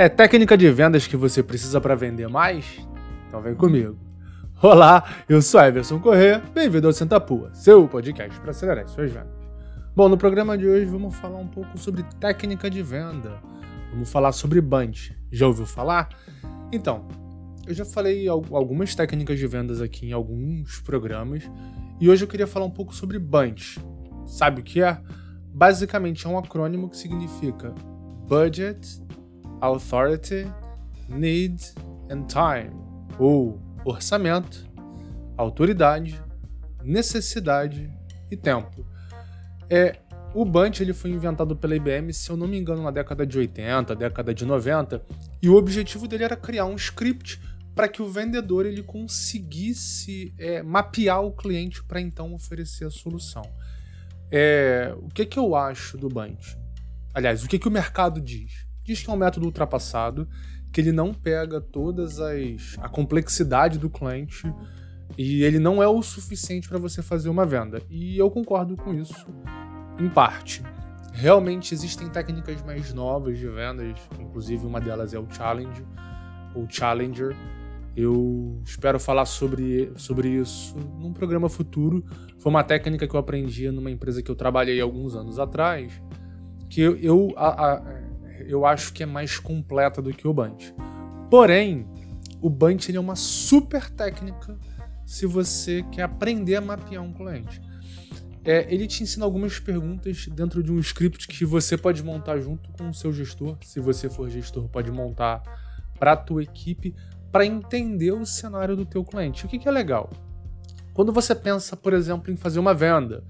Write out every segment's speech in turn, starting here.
É técnica de vendas que você precisa para vender mais? Então vem comigo. Olá, eu sou Everson Corrêa, bem-vindo ao Senta Pua, seu podcast para acelerar suas vendas. Bom, no programa de hoje vamos falar um pouco sobre técnica de venda. Vamos falar sobre Bunch. Já ouviu falar? Então, eu já falei algumas técnicas de vendas aqui em alguns programas e hoje eu queria falar um pouco sobre Bunch. Sabe o que é? Basicamente é um acrônimo que significa Budget, Authority, Need and Time, ou orçamento, autoridade, necessidade e tempo. É, o Bunch ele foi inventado pela IBM, se eu não me engano, na década de 80, década de 90, e o objetivo dele era criar um script para que o vendedor ele conseguisse é, mapear o cliente para então oferecer a solução. É, o que, que eu acho do Bunch? Aliás, o que, que o mercado diz? Diz que é um método ultrapassado, que ele não pega todas as a complexidade do cliente e ele não é o suficiente para você fazer uma venda. E eu concordo com isso em parte. Realmente existem técnicas mais novas de vendas, inclusive uma delas é o challenge, ou challenger. Eu espero falar sobre, sobre isso num programa futuro. Foi uma técnica que eu aprendi numa empresa que eu trabalhei alguns anos atrás, que eu, eu, a, a, eu acho que é mais completa do que o Bunch. Porém, o Bunch é uma super técnica se você quer aprender a mapear um cliente. É, ele te ensina algumas perguntas dentro de um script que você pode montar junto com o seu gestor. Se você for gestor, pode montar para a tua equipe para entender o cenário do teu cliente. O que, que é legal? Quando você pensa, por exemplo, em fazer uma venda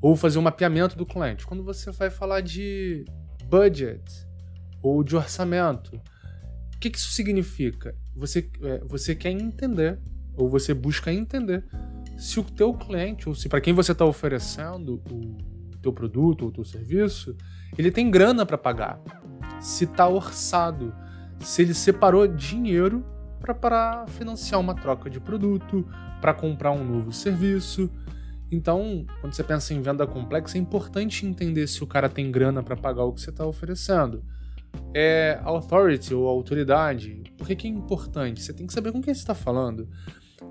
ou fazer um mapeamento do cliente, quando você vai falar de budget ou de orçamento, o que, que isso significa? Você, é, você quer entender ou você busca entender se o teu cliente ou se para quem você está oferecendo o teu produto ou o teu serviço, ele tem grana para pagar, se está orçado, se ele separou dinheiro para financiar uma troca de produto, para comprar um novo serviço. Então, quando você pensa em venda complexa, é importante entender se o cara tem grana para pagar o que você está oferecendo. É authority ou autoridade. Por que, é importante? Você tem que saber com quem você está falando.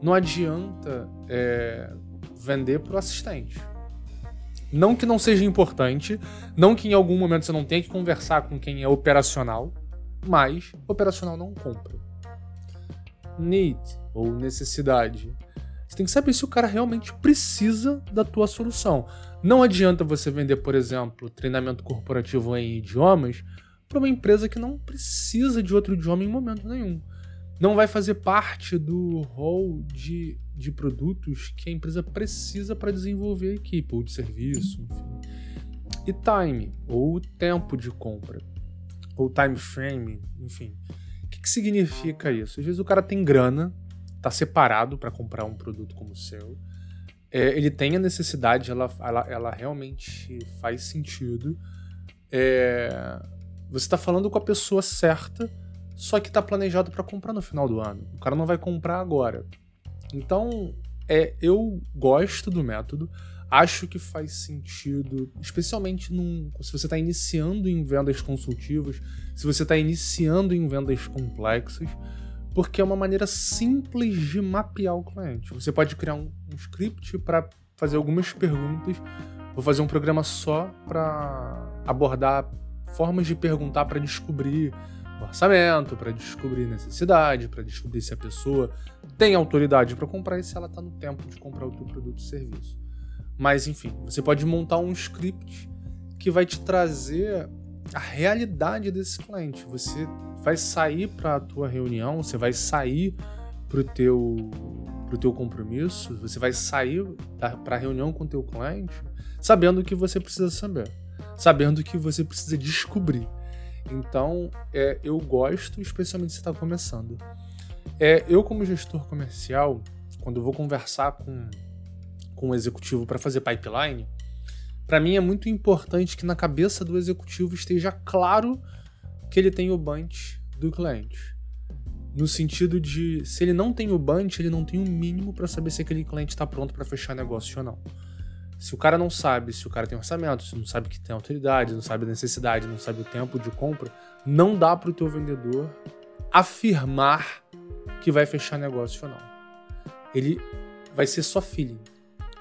Não adianta é, vender para o assistente. Não que não seja importante, não que em algum momento você não tenha que conversar com quem é operacional, mas operacional não compra. Need ou necessidade você tem que saber se o cara realmente precisa da tua solução. Não adianta você vender, por exemplo, treinamento corporativo em idiomas para uma empresa que não precisa de outro idioma em momento nenhum. Não vai fazer parte do rol de, de produtos que a empresa precisa para desenvolver a equipe, ou de serviço, enfim. E time, ou tempo de compra, ou time frame, enfim. O que, que significa isso? Às vezes o cara tem grana, tá separado para comprar um produto como o seu. É, ele tem a necessidade, ela, ela, ela realmente faz sentido. É, você está falando com a pessoa certa, só que está planejado para comprar no final do ano. O cara não vai comprar agora. Então, é, eu gosto do método, acho que faz sentido, especialmente num, se você está iniciando em vendas consultivas, se você está iniciando em vendas complexas porque é uma maneira simples de mapear o cliente. Você pode criar um, um script para fazer algumas perguntas. Vou fazer um programa só para abordar formas de perguntar para descobrir orçamento, para descobrir necessidade, para descobrir se a pessoa tem autoridade para comprar e se ela está no tempo de comprar o teu produto ou serviço. Mas enfim, você pode montar um script que vai te trazer a realidade desse cliente. Você vai sair para a tua reunião, você vai sair para o teu, teu compromisso, você vai sair para a reunião com o teu cliente sabendo o que você precisa saber, sabendo que você precisa descobrir. Então, é, eu gosto, especialmente se está começando. É, eu, como gestor comercial, quando vou conversar com, com o executivo para fazer pipeline, para mim é muito importante que na cabeça do executivo esteja claro que ele tem o bunch do cliente. No sentido de, se ele não tem o bunch, ele não tem o mínimo para saber se aquele cliente está pronto para fechar negócio ou não. Se o cara não sabe, se o cara tem orçamento, se não sabe que tem autoridade, não sabe a necessidade, não sabe o tempo de compra, não dá para o teu vendedor afirmar que vai fechar negócio ou não. Ele vai ser só feeling.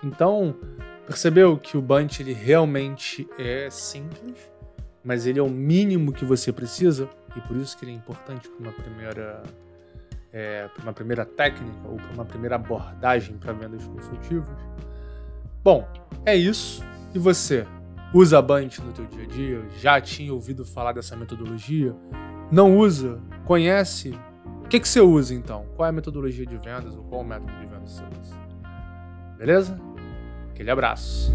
Então, percebeu que o Bunch ele realmente é simples, mas ele é o mínimo que você precisa e por isso que ele é importante para uma primeira é, para uma primeira técnica ou para uma primeira abordagem para vendas consultivas. Bom, é isso. E você usa Bunch no teu dia a dia? Já tinha ouvido falar dessa metodologia? Não usa? Conhece? O que, que você usa então? Qual é a metodologia de vendas ou qual o método de vendas você usa? Beleza? Aquele abraço.